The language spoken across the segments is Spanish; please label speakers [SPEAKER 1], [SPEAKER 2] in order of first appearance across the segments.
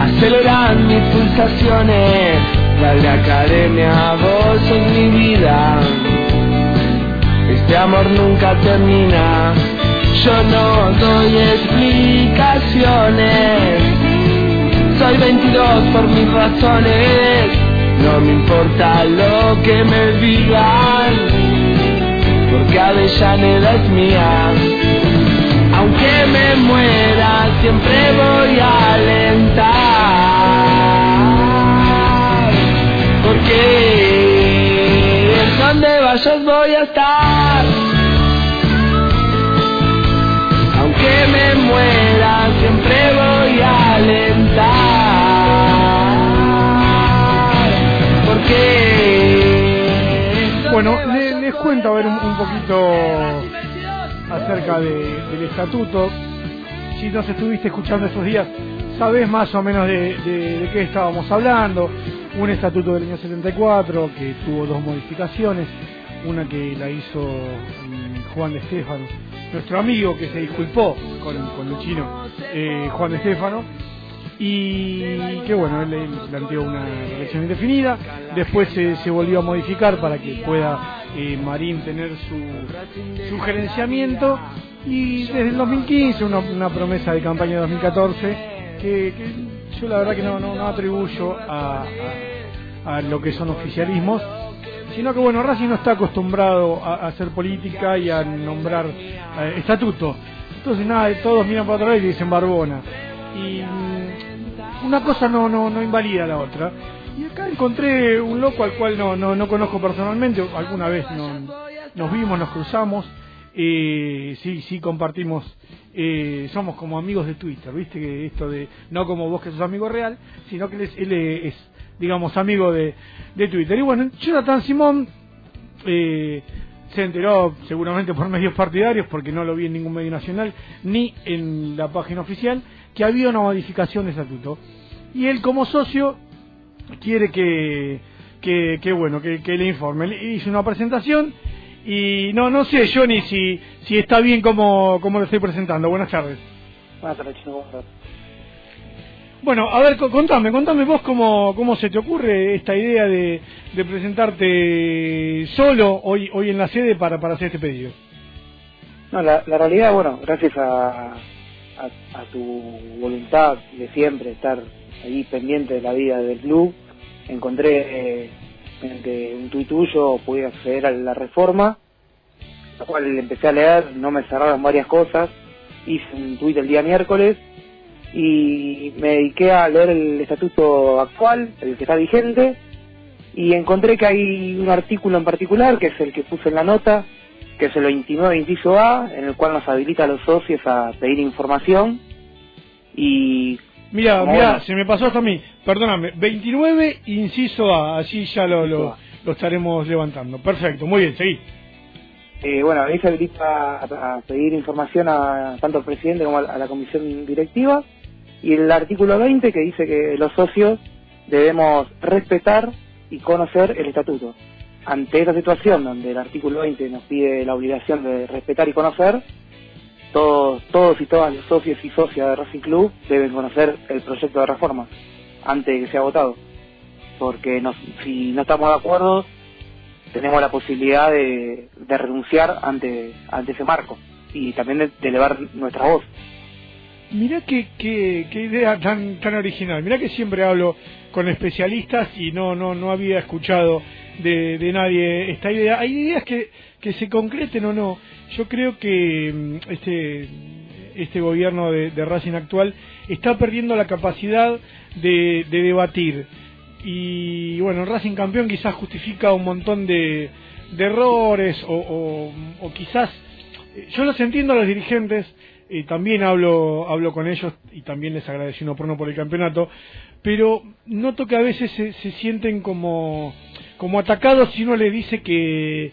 [SPEAKER 1] Aceleran mis pulsaciones. La academia, vos sos mi vida. Este amor nunca termina. Yo no doy explicaciones. Soy 22 por mis razones no me importa lo que me digan, porque Avellaneda es mía. Aunque me muera, siempre voy a alentar, vayas voy a estar. Aunque me muera, siempre voy a alentar.
[SPEAKER 2] Bueno, les, cuento a ver un, poquito acerca del estatuto. Si nos estuviste escuchando esos días, sabés más o menos de, qué estábamos hablando. Un estatuto del año 74 que tuvo dos modificaciones. Una que la hizo mm, Juan de Estefano, nuestro amigo que se disculpó con, con Luchino, eh, Juan de Estefano. Y que bueno, él, planteó una elección indefinida, después se, volvió a modificar para que pueda eh, Marín tener su, su gerenciamiento y desde el 2015 una, promesa de campaña de 2014 que, yo la verdad que no, no, atribuyo a, a, lo que son oficialismos sino que bueno, Racing no está acostumbrado a, hacer política y a nombrar eh, estatuto. Entonces nada, todos miran para atrás y dicen Barbona. Y una cosa no, no, no invalida la otra. Y acá encontré un loco al cual no, no, no conozco personalmente, alguna vez no, nos vimos, nos cruzamos, eh, sí, sí compartimos, eh, somos como amigos de Twitter, viste que esto de, no como vos que sos amigo real, sino que él él es digamos, amigo de, de Twitter. Y bueno, Jonathan Simón eh, se enteró seguramente por medios partidarios, porque no lo vi en ningún medio nacional, ni en la página oficial, que había una modificación de estatuto. Y él como socio quiere que, que, bueno, que, le informe. Hizo una presentación y no no sé, Johnny, si, si está bien como, como lo estoy presentando. Buenas tardes. Buenas tardes, Bueno, a ver, contame, contame vos cómo, cómo se te ocurre esta idea de, de presentarte solo hoy hoy en la sede para, para hacer este pedido.
[SPEAKER 3] No, la, la realidad, bueno, gracias a, a, tu voluntad de siempre estar ahí pendiente de la vida del club, encontré eh, mediante un tuit tuyo pude acceder a la reforma, la cual empecé a leer, no me cerraron varias cosas, hice un tuit el día miércoles y me dediqué a leer el estatuto actual, el que está vigente, y encontré que hay un artículo en particular, que es el que puse en la nota, que es el 29 inciso A, en el cual nos habilita a los socios a pedir información y...
[SPEAKER 2] Mira, mira, se me pasó hasta a mí, perdóname, 29 inciso A, así ya lo, lo, estaremos levantando. Perfecto, muy bien, seguí.
[SPEAKER 3] Eh, bueno, ahí se habilita a, pedir información a tanto al presidente como a la comisión directiva y el artículo 20 que dice que los socios debemos respetar y conocer el estatuto ante esta situación donde el artículo 20 nos pide la obligación de respetar y conocer, todos, todos y todas los socios y socias de Racing Club deben conocer el proyecto de reforma antes de que sea votado. Porque si no estamos de acuerdo, tenemos la posibilidad de, renunciar ante, ante ese marco y también de, elevar nuestra voz.
[SPEAKER 2] Mirá qué, qué, qué, idea tan, tan original. Mirá que siempre hablo con especialistas y no, no, no había escuchado de, nadie esta idea. Hay ideas que, que se concreten o no. Yo creo que mm, este, este gobierno de, Racing actual está perdiendo la capacidad de, debatir. Y bueno, Racing campeón quizás justifica un montón de, de errores o, o, quizás, yo los entiendo a los dirigentes eh, también hablo, hablo con ellos y también les agradecí uno por uno por el campeonato, pero noto que a veces se, se sienten como, como atacados si uno le dice que,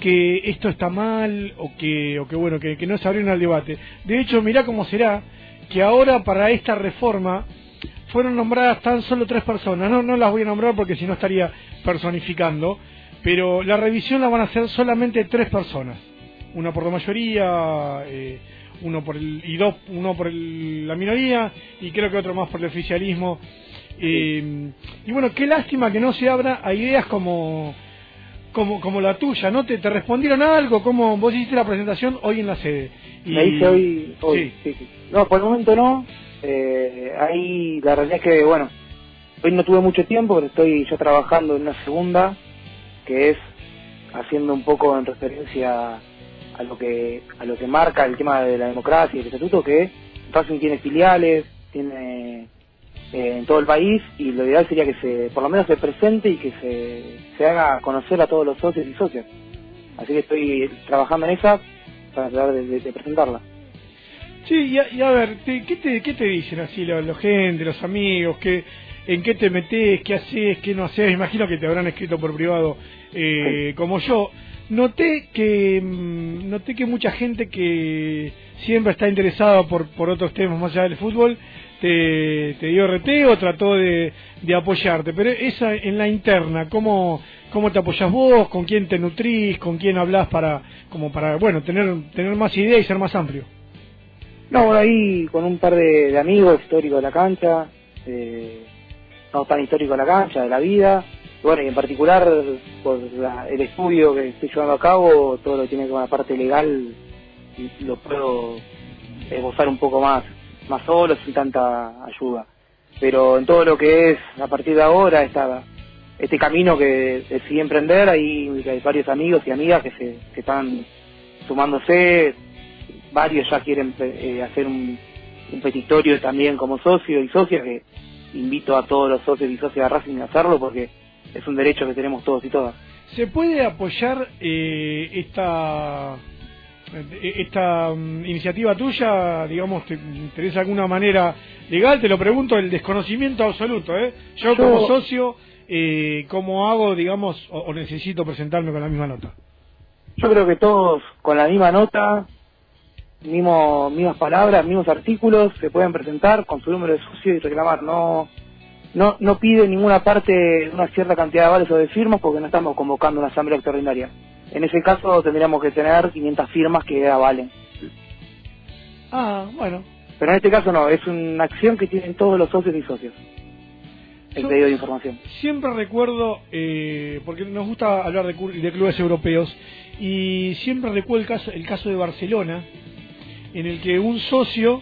[SPEAKER 2] que esto está mal o que, o que bueno, que, no se abrieron al debate. De hecho, mirá cómo será que ahora para esta reforma fueron nombradas tan solo tres personas. No, no las voy a nombrar porque si no estaría personificando, pero la revisión la van a hacer solamente tres personas. Una por la mayoría, eh, uno por el, y dos, uno por el, la minoría y creo que otro más por el oficialismo. Eh, y bueno, qué lástima que no se abra a ideas como como, como la tuya, ¿no? ¿Te, ¿Te respondieron algo? ¿Cómo vos hiciste la presentación hoy en la sede?
[SPEAKER 3] Y... La hice hoy, hoy sí. Sí, sí. No, por el momento no. Eh, ahí la realidad es que, bueno, hoy no tuve mucho tiempo, pero estoy ya trabajando en una segunda, que es haciendo un poco en referencia a lo que a lo que marca el tema de la democracia y el estatuto, que Racing tiene filiales, tiene eh, en todo el país y lo ideal sería que se por lo menos se presente y que se, se haga conocer a todos los socios y socias. Así que estoy trabajando en esa para tratar de, de, de presentarla.
[SPEAKER 2] Sí, y a, y a ver, te, ¿qué, te, ¿qué te dicen así la, la gente, los amigos? ¿qué, ¿En qué te metes? ¿Qué haces? ¿Qué no haces? Imagino que te habrán escrito por privado eh, sí. como yo. Noté que mm, noté que mucha gente que siempre está interesada por, por otros temas más allá del fútbol te, te dio RT o trató de, de apoyarte, pero esa en la interna, ¿cómo, ¿cómo te apoyas vos? ¿Con quién te nutrís? ¿Con quién hablas para, como para, bueno, tener, tener más ideas y ser más amplio?
[SPEAKER 3] No, ahí con un par de, de amigos históricos de la cancha, eh, no tan históricos de la cancha, de la vida, bueno, y en particular por la, el estudio que estoy llevando a cabo, todo lo que tiene que ver con la parte legal, lo puedo esbozar un poco más más solo, sin tanta ayuda. Pero en todo lo que es, a partir de ahora, esta, este camino que decidí emprender, ahí hay varios amigos y amigas que se que están sumándose, varios ya quieren eh, hacer un, un petitorio también como socio y socia, que invito a todos los socios y socias de Racing a hacerlo porque es un derecho que tenemos todos y todas.
[SPEAKER 2] ¿Se puede apoyar eh, esta esta um, iniciativa tuya, digamos, te, ¿tenés alguna manera legal? Te lo pregunto, el desconocimiento absoluto, ¿eh? Yo, Yo como socio, eh, ¿cómo hago, digamos, o, o, necesito presentarme con la misma nota?
[SPEAKER 3] Yo creo que todos con la misma nota, mismo, mismas palabras, mismos artículos, se pueden presentar con su número de socio y reclamar. No, no, no pide ninguna parte una cierta cantidad de vales o de firmas porque no estamos convocando una asamblea extraordinaria. En ese caso tendríamos que tener 500 firmas que avalen.
[SPEAKER 2] Ah, bueno.
[SPEAKER 3] Pero en este caso no, es una acción que tienen todos los socios y socios. El Yo pedido de información.
[SPEAKER 2] Siempre recuerdo, eh, porque nos gusta hablar de, de, clubes europeos, y siempre recuerdo el caso, el caso de Barcelona, en el que un socio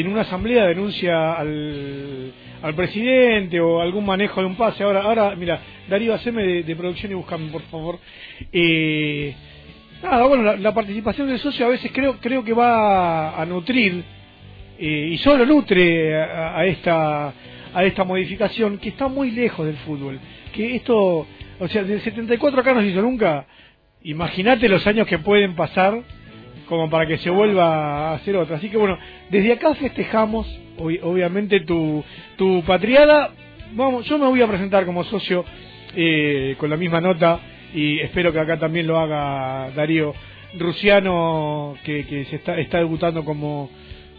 [SPEAKER 2] en una asamblea denuncia al, al presidente o algún manejo de un pase. Ahora, ahora mira, Darío, haceme de, producción y búscame, por favor. Eh, nada, bueno, la, la, participación del socio a veces creo, creo que va a nutrir, eh, y solo nutre a, a, esta a esta modificación que está muy lejos del fútbol. Que esto, o sea, del 74 acá no se hizo nunca. Imagínate los años que pueden pasar como para que se vuelva a hacer otra. Así que bueno, desde acá festejamos ob obviamente tu, tu patriada. Vamos, yo me voy a presentar como socio eh, con la misma nota y espero que acá también lo haga Darío Rusiano que, que se está, está debutando como,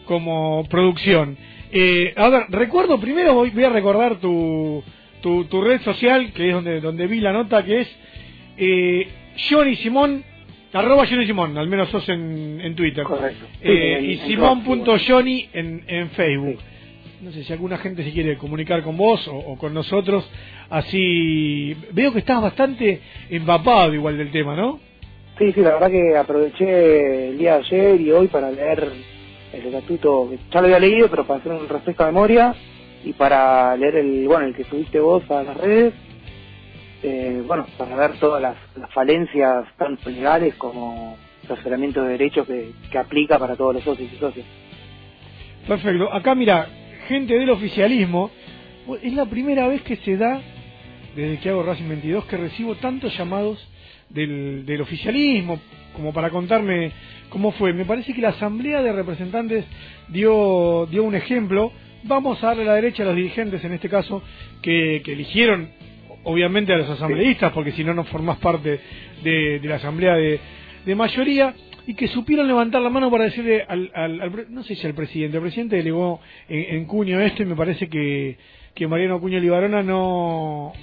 [SPEAKER 2] como producción. Eh, a ver, recuerdo primero, voy, voy a recordar tu, tu, tu, red social, que es donde, donde vi la nota, que es eh, Johnny Simón Arroba Johnny Simón, al menos sos en, en Twitter.
[SPEAKER 3] Correcto.
[SPEAKER 2] Eh, sí, y Simón.Johnny en, en Facebook. Sí. No sé si alguna gente se quiere comunicar con vos o, o, con nosotros. Así. Veo que estás bastante empapado igual del tema, ¿no?
[SPEAKER 3] Sí, sí, la verdad que aproveché el día de ayer y hoy para leer el estatuto. Ya lo había leído, pero para hacer un refresco de memoria y para leer el, bueno, el que subiste vos a las redes eh, bueno, para ver todas las, falencias tanto legales como transferimiento de derechos que, que, aplica para todos los socios y socios.
[SPEAKER 2] Perfecto. Acá mira, gente del oficialismo, es la primera vez que se da, desde que hago Racing 22, que recibo tantos llamados del, del oficialismo, como para contarme cómo fue. Me parece que la Asamblea de Representantes dio, dio un ejemplo. Vamos a darle la derecha a los dirigentes, en este caso, que, eligieron, obviamente, a los asambleístas, porque si no, no formás parte de, la Asamblea de, mayoría y que supieron levantar la mano para decirle al, no sé si al presidente, el presidente delegó en, en Cuño esto y me parece que, que Mariano Cuño Libarona no,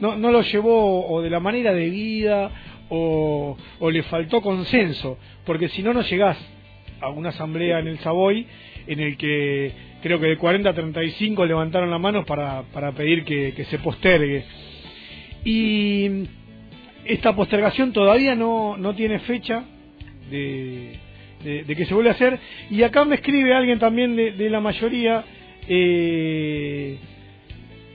[SPEAKER 2] no, no lo llevó o de la manera de vida o, o le faltó consenso, porque si no, no llegás a una asamblea en el Savoy en el que creo que de 40 a 35 levantaron la mano para, para pedir que, que se postergue. Y esta postergación todavía no, no tiene fecha de, de, que se vuelva a hacer. Y acá me escribe alguien también de, de la mayoría eh,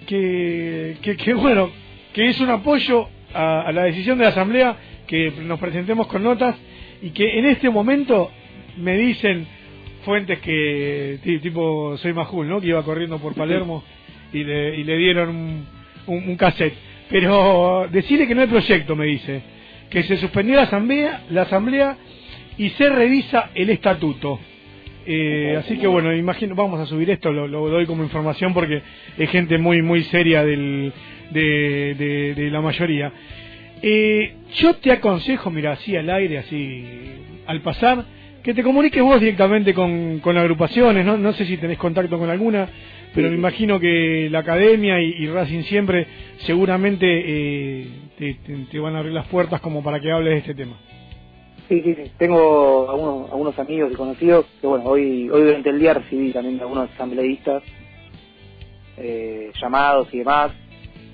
[SPEAKER 2] que, que, bueno, que es un apoyo a, la decisión de la Asamblea que nos presentemos con notas y que en este momento me dicen fuentes que tipo soy Majul, ¿no? Que iba corriendo por Palermo y le, y le dieron un, un, cassette. Pero decirle que no hay proyecto, me dice. Que se suspendió la asamblea, la asamblea y se revisa el estatuto. Eh, así que bueno, imagino, vamos a subir esto, lo, doy como información porque es gente muy muy seria del, de, de, la mayoría. Eh, yo te aconsejo, mira, así al aire, así al pasar, que te comuniques vos directamente con, con agrupaciones, ¿no? no sé si tenés contacto con alguna, pero me imagino que la academia y, Racing siempre seguramente eh, te, van a abrir las puertas como para que hables de este tema.
[SPEAKER 3] Sí, sí, sí. Tengo algunos, algunos amigos y conocidos que, bueno, hoy, hoy durante el día recibí también algunos asambleístas eh, llamados y demás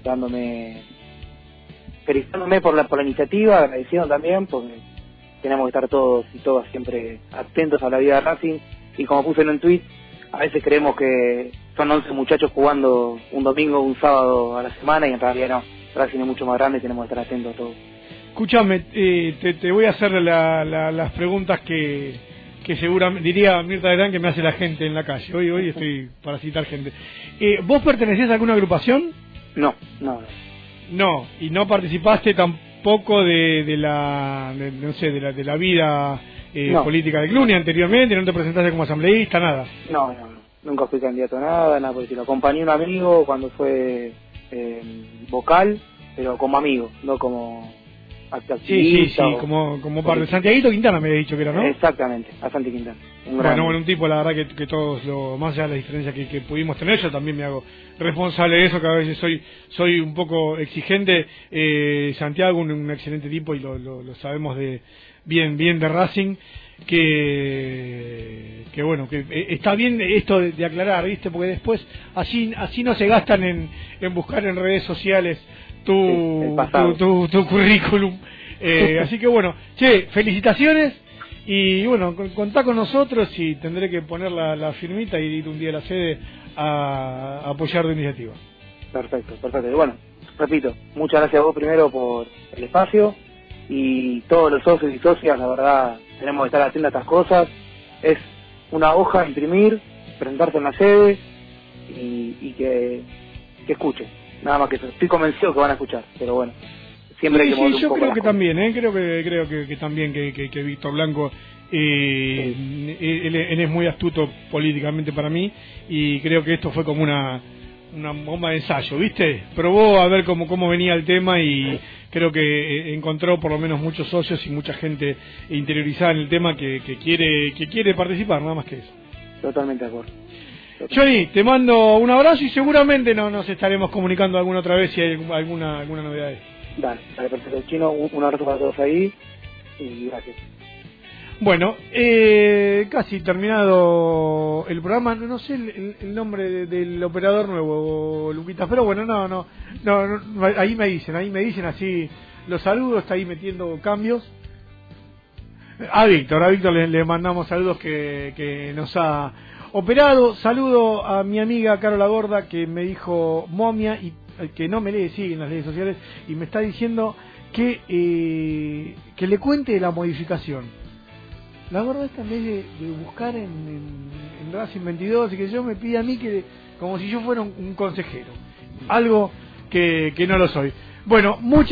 [SPEAKER 3] dándome, felicitándome por la, por la iniciativa, agradeciendo también, porque tenemos que estar todos y todas siempre atentos a la vida de Racing. Y como puse en un tweet, a veces creemos que son 11 muchachos jugando un domingo, un sábado a la semana, y en realidad no. Racing es mucho más grande y tenemos que estar atentos a todo.
[SPEAKER 2] Escúchame, eh, te, te, voy a hacer las preguntas que, que seguramente, diría Mirta Gran que me hace la gente en la calle. Hoy, hoy estoy para citar gente. Eh, ¿Vos pertenecés a alguna agrupación?
[SPEAKER 3] No, no.
[SPEAKER 2] No, y no participaste tampoco de, de la, no sé, de la, de la vida eh, política de Cluny anteriormente, no te presentaste como asambleísta, nada.
[SPEAKER 3] No, no, no. nunca fui candidato a nada, nada porque lo acompañé a un amigo cuando fue eh, vocal, pero como amigo, no como
[SPEAKER 2] Sí, sí, sí, como, como parte. Santiaguito Quintana me había dicho que era, ¿no?
[SPEAKER 3] Exactamente, a Santi Quintana.
[SPEAKER 2] Un bueno, bueno, un tipo, la verdad que, que todos, lo, más allá de la diferencia que, que, pudimos tener, yo también me hago responsable de eso, que a veces soy soy un poco exigente. Eh, Santiago, un, excelente tipo y lo, lo, sabemos de bien bien de Racing, que, que bueno, que eh, está bien esto de, aclarar, ¿viste? Porque después así, así no se gastan en, en buscar en redes sociales tu, tu, currículum. Eh, así que bueno, che, felicitaciones y bueno, contá con nosotros y tendré que poner la, firmita y ir un día a la sede a, apoyar tu iniciativa.
[SPEAKER 3] Perfecto, perfecto. bueno, repito, muchas gracias a vos primero por el espacio y todos los socios y socias, la verdad, tenemos que estar atentos a estas cosas. Es una hoja, imprimir, presentarse en la sede y, y que, que escuchen nada más que eso. Estoy convencido que van a escuchar, pero bueno. Siempre hay que
[SPEAKER 2] sí, yo creo que también, ¿eh? creo que creo que, también que, que, Víctor Blanco eh, él, es muy astuto políticamente para mí y creo que esto fue como una una bomba de ensayo, ¿viste? Probó a ver cómo, cómo venía el tema y creo que eh, encontró por lo menos muchos socios y mucha gente interiorizada en el tema que, que quiere que quiere participar, nada más que eso.
[SPEAKER 3] Totalmente de acuerdo.
[SPEAKER 2] Johnny, te mando un abrazo y seguramente no nos estaremos comunicando alguna otra vez si hay alguna alguna novedad.
[SPEAKER 3] Dale, dale, perfecto. Chino, un, abrazo para todos ahí y gracias.
[SPEAKER 2] Bueno, eh, casi terminado el programa. No, sé el, nombre del operador nuevo, Luquitas, pero bueno, no, no, no, ahí me dicen, ahí me dicen así los saludos, está ahí metiendo cambios. A Víctor, a Víctor le, le mandamos saludos que, que nos ha Operado, saludo a mi amiga Carola Gorda que me dijo momia y eh, que no me lee, sigue en las redes sociales y me está diciendo que, eh, que le cuente la modificación. La gorda esta en de, buscar en, en, Racing 22 y que yo me pide a mí que como si yo fuera un, consejero. Algo que, que no lo soy. Bueno, muchas